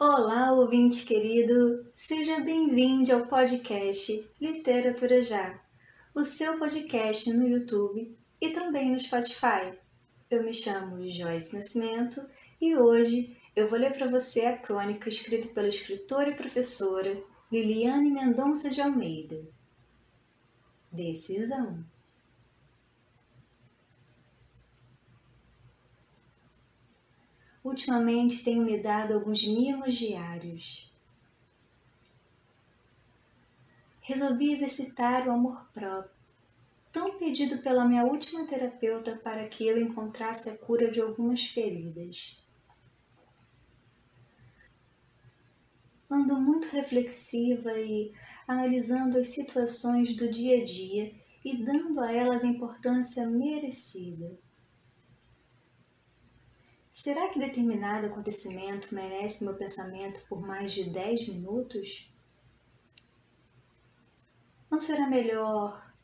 Olá, ouvinte querido! Seja bem-vindo ao podcast Literatura Já, o seu podcast no YouTube e também no Spotify. Eu me chamo Joyce Nascimento e hoje eu vou ler para você a crônica escrita pela escritora e professora Liliane Mendonça de Almeida. Decisão. Ultimamente tenho me dado alguns mimos diários. Resolvi exercitar o amor próprio, tão pedido pela minha última terapeuta para que eu encontrasse a cura de algumas feridas. Ando muito reflexiva e analisando as situações do dia a dia e dando a elas a importância merecida. Será que determinado acontecimento merece meu pensamento por mais de 10 minutos? Não será melhor?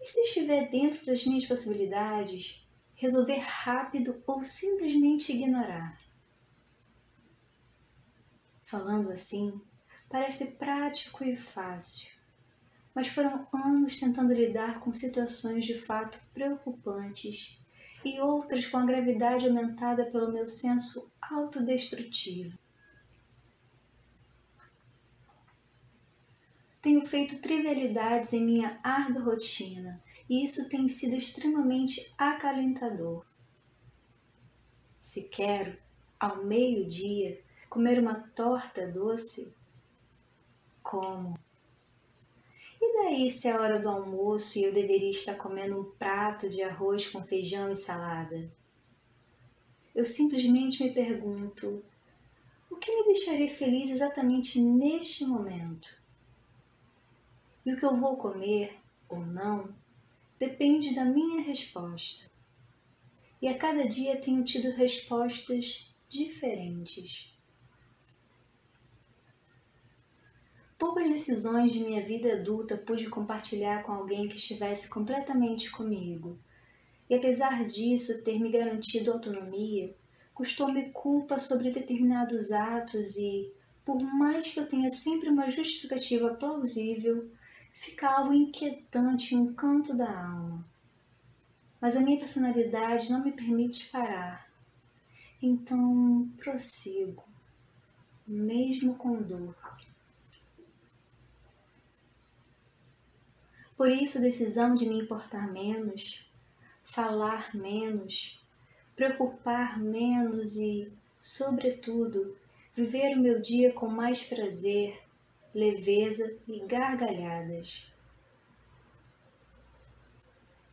E se estiver dentro das minhas possibilidades, resolver rápido ou simplesmente ignorar? Falando assim, parece prático e fácil, mas foram anos tentando lidar com situações de fato preocupantes e outras com a gravidade aumentada pelo meu senso autodestrutivo. Tenho feito trivialidades em minha árdua rotina e isso tem sido extremamente acalentador. Se quero, ao meio-dia, comer uma torta doce, como aí se é hora do almoço e eu deveria estar comendo um prato de arroz com feijão e salada? Eu simplesmente me pergunto: o que me deixaria feliz exatamente neste momento? E o que eu vou comer ou não depende da minha resposta. E a cada dia tenho tido respostas diferentes. Poucas decisões de minha vida adulta pude compartilhar com alguém que estivesse completamente comigo. E apesar disso ter me garantido autonomia, custou-me culpa sobre determinados atos e, por mais que eu tenha sempre uma justificativa plausível, fica algo inquietante em um canto da alma. Mas a minha personalidade não me permite parar. Então prossigo, mesmo com dor. Por isso, decisão de me importar menos, falar menos, preocupar menos e, sobretudo, viver o meu dia com mais prazer, leveza e gargalhadas.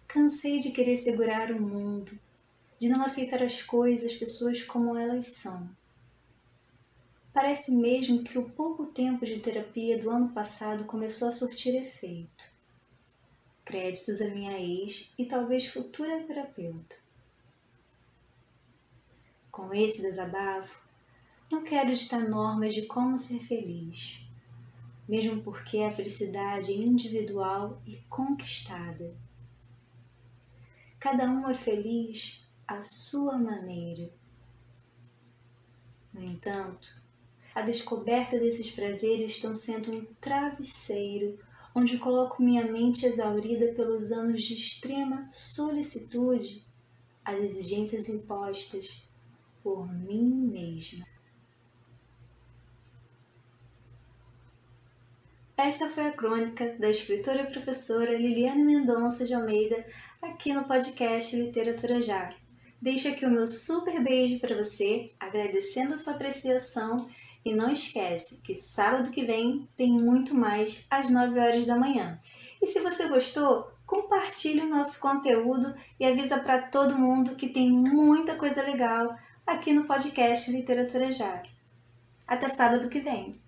Cansei de querer segurar o mundo, de não aceitar as coisas, as pessoas como elas são. Parece mesmo que o pouco tempo de terapia do ano passado começou a surtir efeito créditos à minha ex e talvez futura terapeuta. Com esse desabafo, não quero ditar normas de como ser feliz, mesmo porque a felicidade é individual e conquistada. Cada um é feliz à sua maneira. No entanto, a descoberta desses prazeres estão sendo um travesseiro onde coloco minha mente exaurida pelos anos de extrema solicitude às exigências impostas por mim mesma. Esta foi a crônica da escritora e professora Liliane Mendonça de Almeida aqui no podcast Literatura Já. Deixo aqui o meu super beijo para você, agradecendo a sua apreciação e não esquece que sábado que vem tem muito mais às 9 horas da manhã. E se você gostou, compartilhe o nosso conteúdo e avisa para todo mundo que tem muita coisa legal aqui no podcast Literatura. Até sábado que vem!